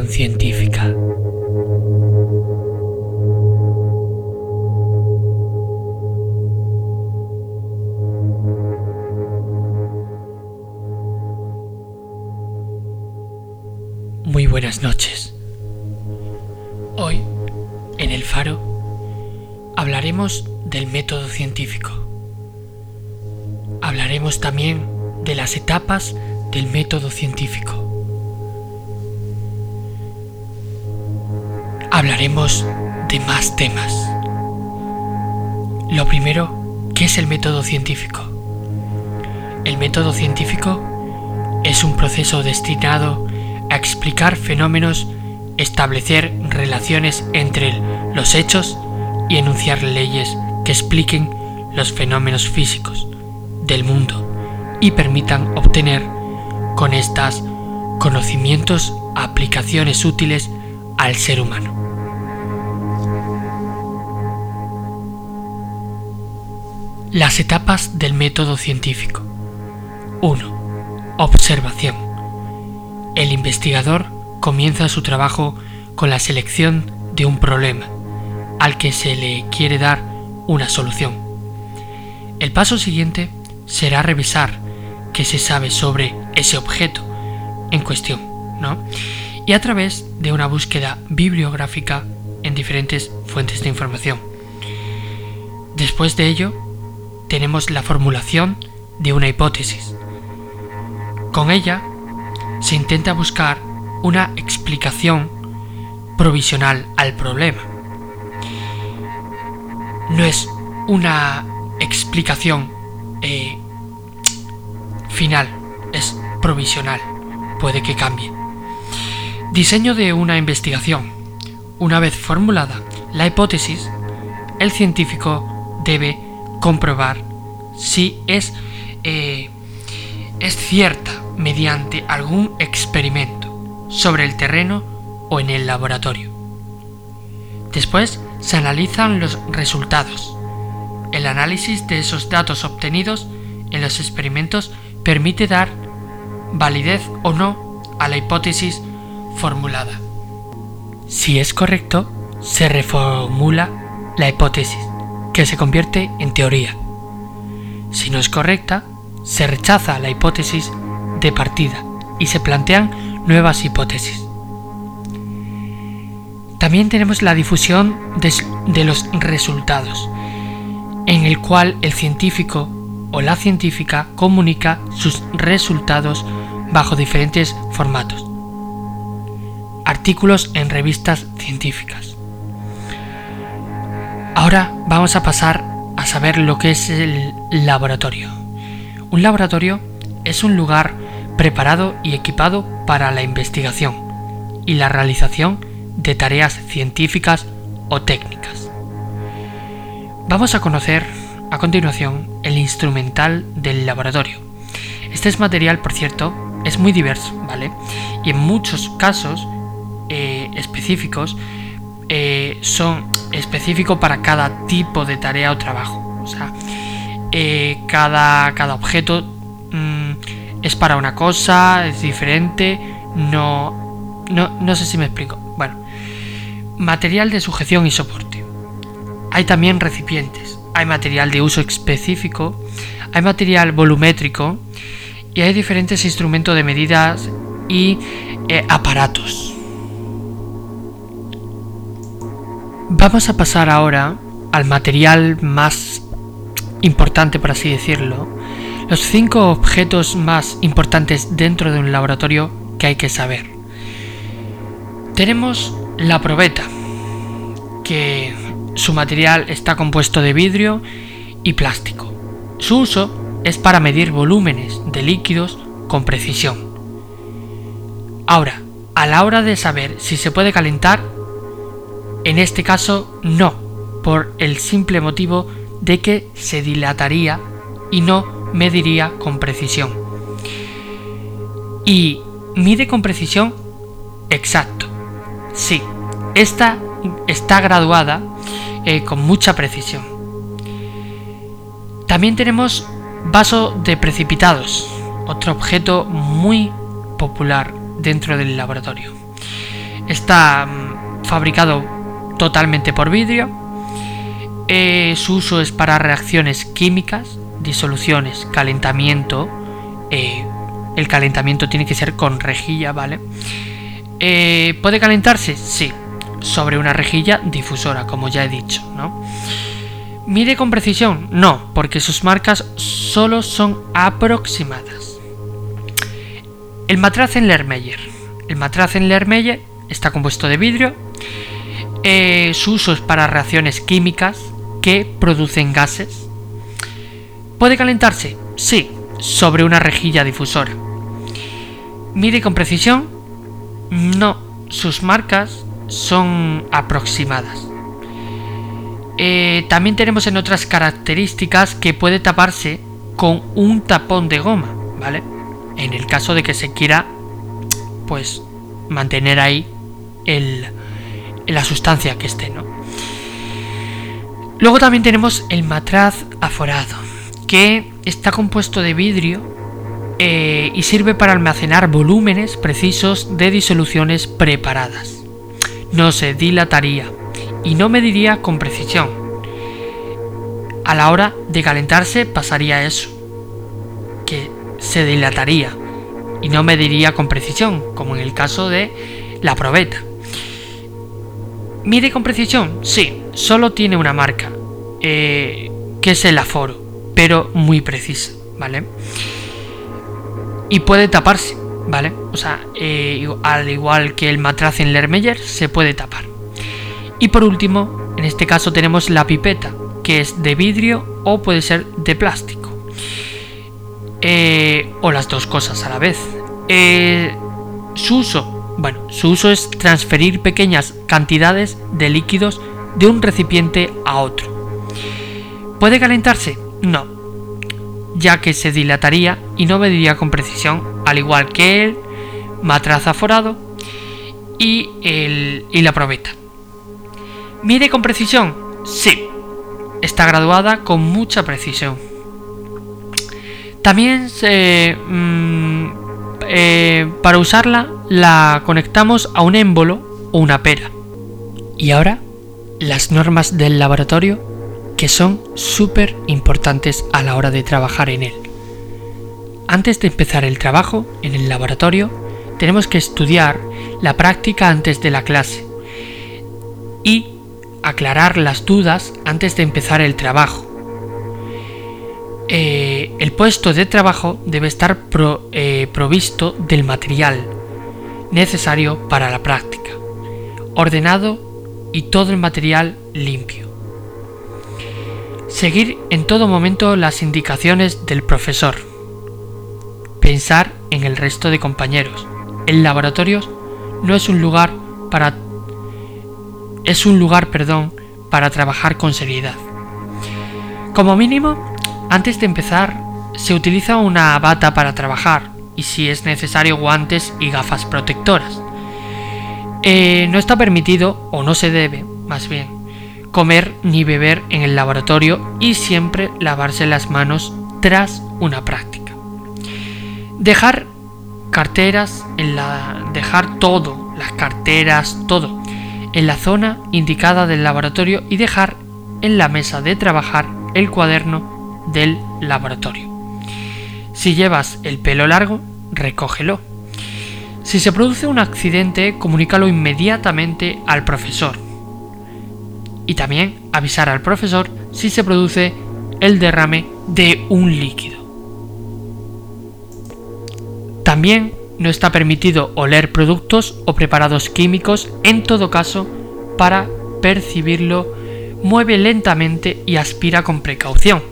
científica. Muy buenas noches. Hoy, en el faro, hablaremos del método científico. Hablaremos también de las etapas del método científico. Hablaremos de más temas. Lo primero, ¿qué es el método científico? El método científico es un proceso destinado a explicar fenómenos, establecer relaciones entre los hechos y enunciar leyes que expliquen los fenómenos físicos del mundo y permitan obtener con estas conocimientos aplicaciones útiles al ser humano. Las etapas del método científico. 1. Observación. El investigador comienza su trabajo con la selección de un problema al que se le quiere dar una solución. El paso siguiente será revisar qué se sabe sobre ese objeto en cuestión, ¿no? Y a través de una búsqueda bibliográfica en diferentes fuentes de información. Después de ello, tenemos la formulación de una hipótesis. Con ella se intenta buscar una explicación provisional al problema. No es una explicación eh, final, es provisional, puede que cambie. Diseño de una investigación. Una vez formulada la hipótesis, el científico debe comprobar si es, eh, es cierta mediante algún experimento sobre el terreno o en el laboratorio. Después se analizan los resultados. El análisis de esos datos obtenidos en los experimentos permite dar validez o no a la hipótesis formulada. Si es correcto, se reformula la hipótesis, que se convierte en teoría. Si no es correcta, se rechaza la hipótesis de partida y se plantean nuevas hipótesis. También tenemos la difusión de, los resultados, en el cual el científico o la científica comunica sus resultados bajo diferentes formatos. Artículos en revistas científicas. Ahora vamos a pasar a saber lo que es el laboratorio. Un laboratorio es un lugar preparado y equipado para la investigación y la realización de tareas científicas o técnicas. Vamos a conocer a continuación, el instrumental del laboratorio. Este es material, por cierto, es muy diverso, ¿vale? Y en muchos casos eh, específicos eh, son específicos para cada tipo de tarea o trabajo. O sea, eh, cada, cada objeto mm, es para una cosa, es diferente, no, no, no sé si me explico. Bueno, material de sujeción y soporte. Hay también recipientes hay material de uso específico, hay material volumétrico y hay diferentes instrumentos de medidas y eh, aparatos. Vamos a pasar ahora al material más importante, por así decirlo, los cinco objetos más importantes dentro de un laboratorio que hay que saber. Tenemos la probeta, que su material está compuesto de vidrio y plástico. Su uso es para medir volúmenes de líquidos con precisión. Ahora, a la hora de saber si se puede calentar, en este caso no, por el simple motivo de que se dilataría y no mediría con precisión. Y mide con precisión exacto. Sí, esta está graduada eh, con mucha precisión. También tenemos vaso de precipitados, otro objeto muy popular dentro del laboratorio. Está mm, fabricado totalmente por vidrio. Eh, su uso es para reacciones químicas, disoluciones, calentamiento. Eh, el calentamiento tiene que ser con rejilla, ¿vale? Eh, ¿Puede calentarse? Sí, sobre una rejilla difusora, como ya he dicho, ¿no? ¿Mide con precisión? No, porque sus marcas solo son aproximadas. El matraz en Lermeyer. El matraz en Lermeyer está compuesto de vidrio. Eh, su uso es para reacciones químicas que producen gases. ¿Puede calentarse? Sí, sobre una rejilla difusora. ¿Mide con precisión? No, sus marcas son aproximadas. Eh, también tenemos en otras características que puede taparse con un tapón de goma, ¿vale? En el caso de que se quiera, pues, mantener ahí el, la sustancia que esté, ¿no? Luego también tenemos el matraz aforado, que está compuesto de vidrio eh, y sirve para almacenar volúmenes precisos de disoluciones preparadas. No se dilataría y no mediría con precisión. A la hora de calentarse pasaría eso, que se dilataría y no mediría con precisión, como en el caso de la probeta. ¿Mide con precisión? Sí, solo tiene una marca, eh, que es el aforo, pero muy precisa, ¿vale? Y puede taparse, ¿vale? O sea, eh, al igual que el matraz en Lermeyer, se puede tapar. Y por último, en este caso tenemos la pipeta, que es de vidrio o puede ser de plástico. Eh, o las dos cosas a la vez. Su uso, bueno, su uso es transferir pequeñas cantidades de líquidos de un recipiente a otro. ¿Puede calentarse? No, ya que se dilataría y no mediría con precisión, al igual que el matraz aforado y, el, y la probeta. ¿Mide con precisión? Sí. Está graduada con mucha precisión. También mm, eh, para usarla la conectamos a un émbolo o una pera. Y ahora, las normas del laboratorio que son súper importantes a la hora de trabajar en él. Antes de empezar el trabajo en el laboratorio, tenemos que estudiar la práctica antes de la clase y aclarar las dudas antes de empezar el trabajo. Eh, el puesto de trabajo debe estar eh, provisto del material necesario para la práctica, ordenado y todo el material limpio. Seguir en todo momento las indicaciones del profesor. Pensar en el resto de compañeros. El laboratorio no es un lugar para es un lugar, perdón, para trabajar con seriedad. Como mínimo, antes de empezar, se utiliza una bata para trabajar si es necesario guantes y gafas protectoras. Eh, no está permitido, o no se debe, más bien, comer ni beber en el laboratorio y siempre lavarse las manos tras una práctica. Dejar carteras en la dejar todo, las carteras, todo en la zona indicada del laboratorio y dejar en la mesa de trabajar el cuaderno del laboratorio. Si llevas el pelo largo, recógelo. Si se produce un accidente, comunícalo inmediatamente al profesor. Y también avisar al profesor si se produce el derrame de un líquido. También no está permitido oler productos o preparados químicos, en todo caso, para percibirlo, mueve lentamente y aspira con precaución.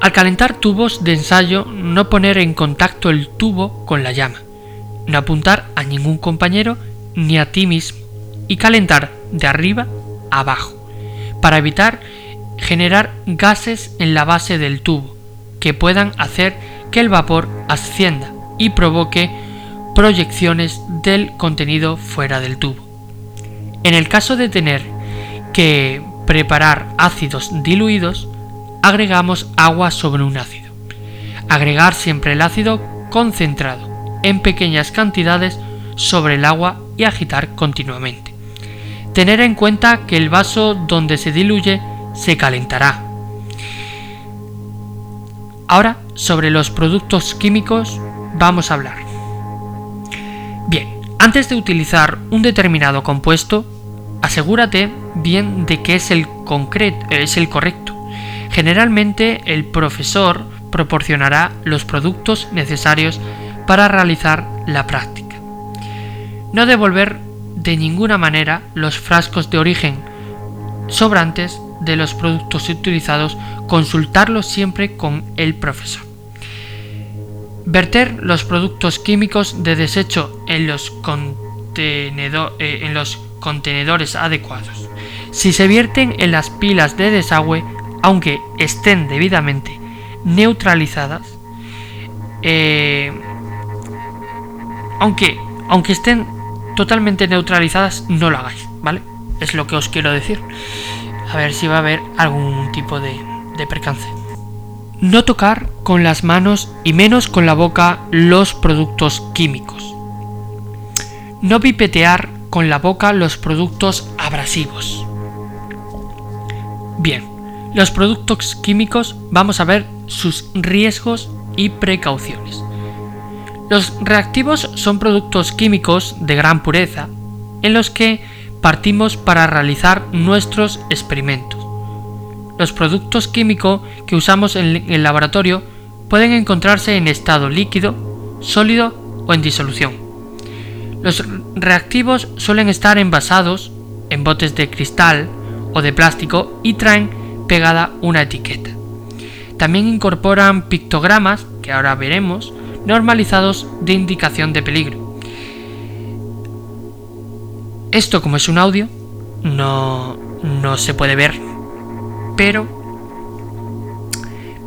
Al calentar tubos de ensayo, no poner en contacto el tubo con la llama, no apuntar a ningún compañero ni a ti mismo y calentar de arriba a abajo, para evitar generar gases en la base del tubo que puedan hacer que el vapor ascienda y provoque proyecciones del contenido fuera del tubo. En el caso de tener que preparar ácidos diluidos, agregamos agua sobre un ácido. Agregar siempre el ácido concentrado en pequeñas cantidades sobre el agua y agitar continuamente. Tener en cuenta que el vaso donde se diluye se calentará. Ahora, sobre los productos químicos vamos a hablar. Bien, antes de utilizar un determinado compuesto, asegúrate bien de que es el, es el correcto. Generalmente el profesor proporcionará los productos necesarios para realizar la práctica. No devolver de ninguna manera los frascos de origen sobrantes de los productos utilizados, consultarlos siempre con el profesor. Verter los productos químicos de desecho en los, eh, contenedores adecuados. Si se vierten en las pilas de desagüe, aunque estén debidamente neutralizadas, eh, aunque, aunque estén totalmente neutralizadas, no lo hagáis, ¿vale? Es lo que os quiero decir. A ver si va a haber algún tipo de, de percance. No tocar con las manos y menos con la boca los productos químicos. No pipetear con la boca los productos abrasivos. Bien, los productos químicos vamos a ver sus riesgos y precauciones. Los reactivos son productos químicos de gran pureza en los que partimos para realizar nuestros experimentos. Los productos químicos que usamos en el laboratorio pueden encontrarse en estado líquido, sólido o en disolución. Los reactivos suelen estar envasados en botes de cristal o de plástico y traen pegada una etiqueta. También incorporan pictogramas, que ahora veremos, normalizados de indicación de peligro. Esto como es un audio, no, no se puede ver, pero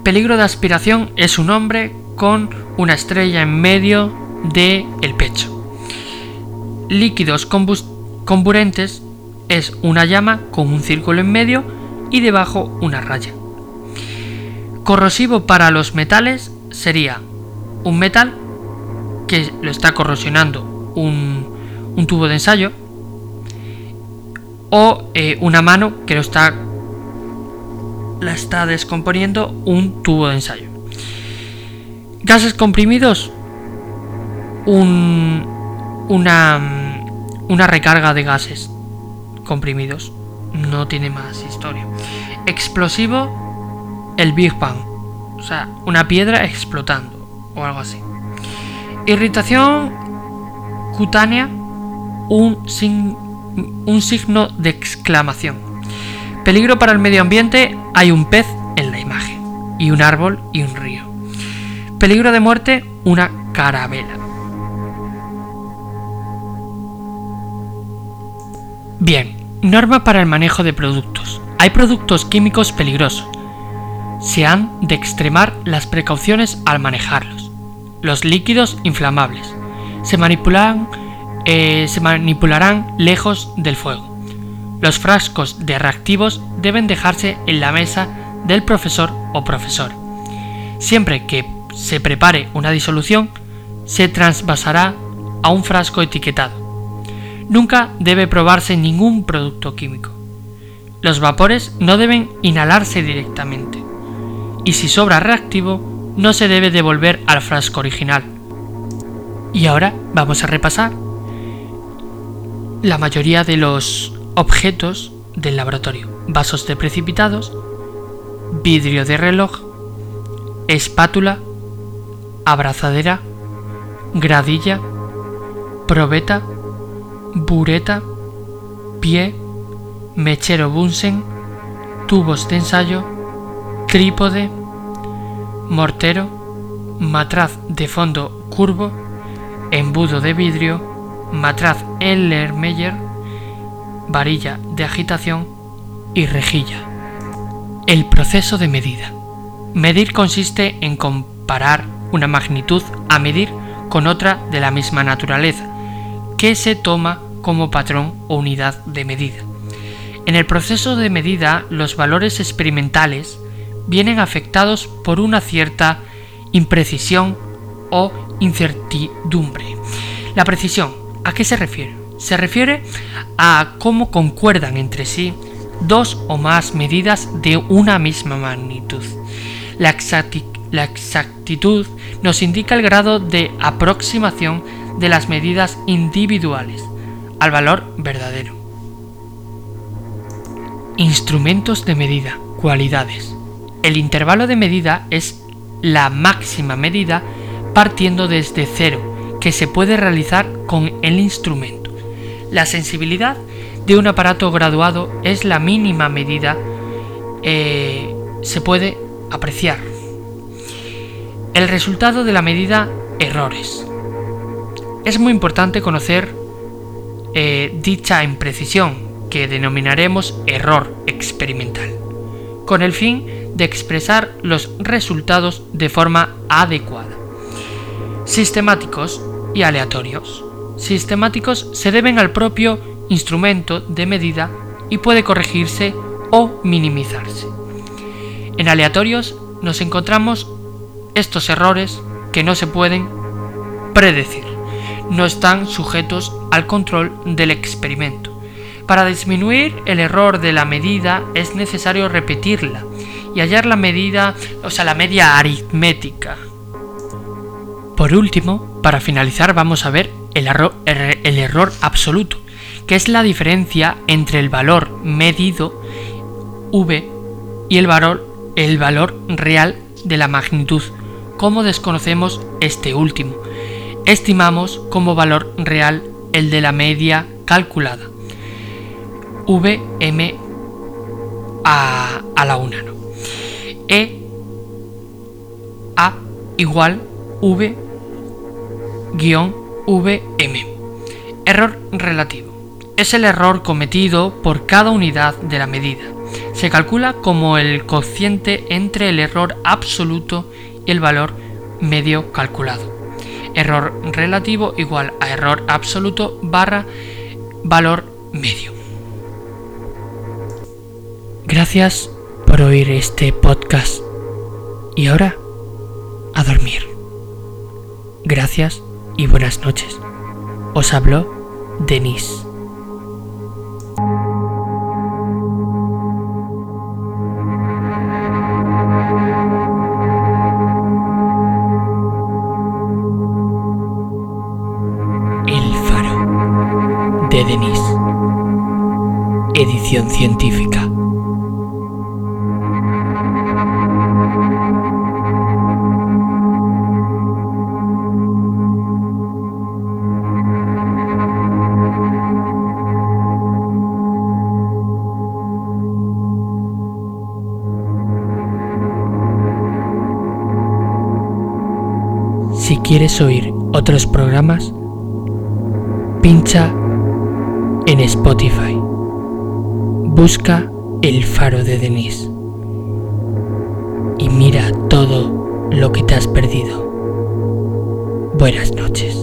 peligro de aspiración es un hombre con una estrella en medio del el pecho. Líquidos comburentes es una llama con un círculo en medio y debajo una raya. Corrosivo para los metales sería un metal que lo está corrosionando un, tubo de ensayo o eh, una mano que lo está la está descomponiendo un tubo de ensayo. Gases comprimidos un, una, una recarga de gases comprimidos. No tiene más historia. Explosivo, el Big Bang. O sea, una piedra explotando o algo así. Irritación cutánea, un, un signo de exclamación. Peligro para el medio ambiente, hay un pez en la imagen, y un árbol y un río. Peligro de muerte, una carabela. Bien, norma para el manejo de productos. Hay productos químicos peligrosos. Se han de extremar las precauciones al manejarlos los líquidos inflamables. Se manipularán, eh, se manipularán lejos del fuego. Los frascos de reactivos deben dejarse en la mesa del profesor o profesor. Siempre que se prepare una disolución, se transvasará a un frasco etiquetado. Nunca debe probarse ningún producto químico. Los vapores no deben inhalarse directamente. Y si sobra reactivo, no se debe devolver al frasco original. Y ahora vamos a repasar la mayoría de los objetos del laboratorio. Vasos de precipitados, vidrio de reloj, espátula, abrazadera, gradilla, probeta, bureta, pie, mechero Bunsen, tubos de ensayo, trípode, mortero, matraz de fondo curvo, embudo de vidrio, matraz Ellermeyer, varilla de agitación y rejilla. El proceso de medida. Medir consiste en comparar una magnitud a medir con otra de la misma naturaleza, que se toma como patrón o unidad de medida. En el proceso de medida, los valores experimentales vienen afectados por una cierta imprecisión o incertidumbre. La precisión, ¿a qué se refiere? Se refiere a cómo concuerdan entre sí dos o más medidas de una misma magnitud. La, exactitud nos indica el grado de aproximación de las medidas individuales al valor verdadero. Instrumentos de medida, cualidades. El intervalo de medida es la máxima medida partiendo desde cero que se puede realizar con el instrumento. La sensibilidad de un aparato graduado es la mínima medida eh, se puede apreciar. El resultado de la medida errores. Es muy importante conocer eh, dicha imprecisión que denominaremos error experimental, con el fin de expresar los resultados de forma adecuada. Sistemáticos y aleatorios. Sistemáticos se deben al propio instrumento de medida y puede corregirse o minimizarse. En aleatorios nos encontramos estos errores que no se pueden predecir, no están sujetos al control del experimento. Para disminuir el error de la medida es necesario repetirla y hallar la medida, o sea, la media aritmética. Por último, para finalizar vamos a ver el error, absoluto, que es la diferencia entre el valor medido v y el valor, el valor real de la magnitud. Como desconocemos este último, estimamos como valor real el de la media calculada. Vm a, a la una. ¿no? E a igual v guion vm. Error relativo es el error cometido por cada unidad de la medida. Se calcula como el cociente entre el error absoluto y el valor medio calculado. Error relativo igual a error absoluto barra valor medio. Gracias por oír este podcast. Y ahora, a dormir. Gracias y buenas noches. Os habló Denise. Científica. Si quieres oír otros programas, pincha en Spotify. Busca El Faro de Denise y mira todo lo que te has perdido. Buenas noches.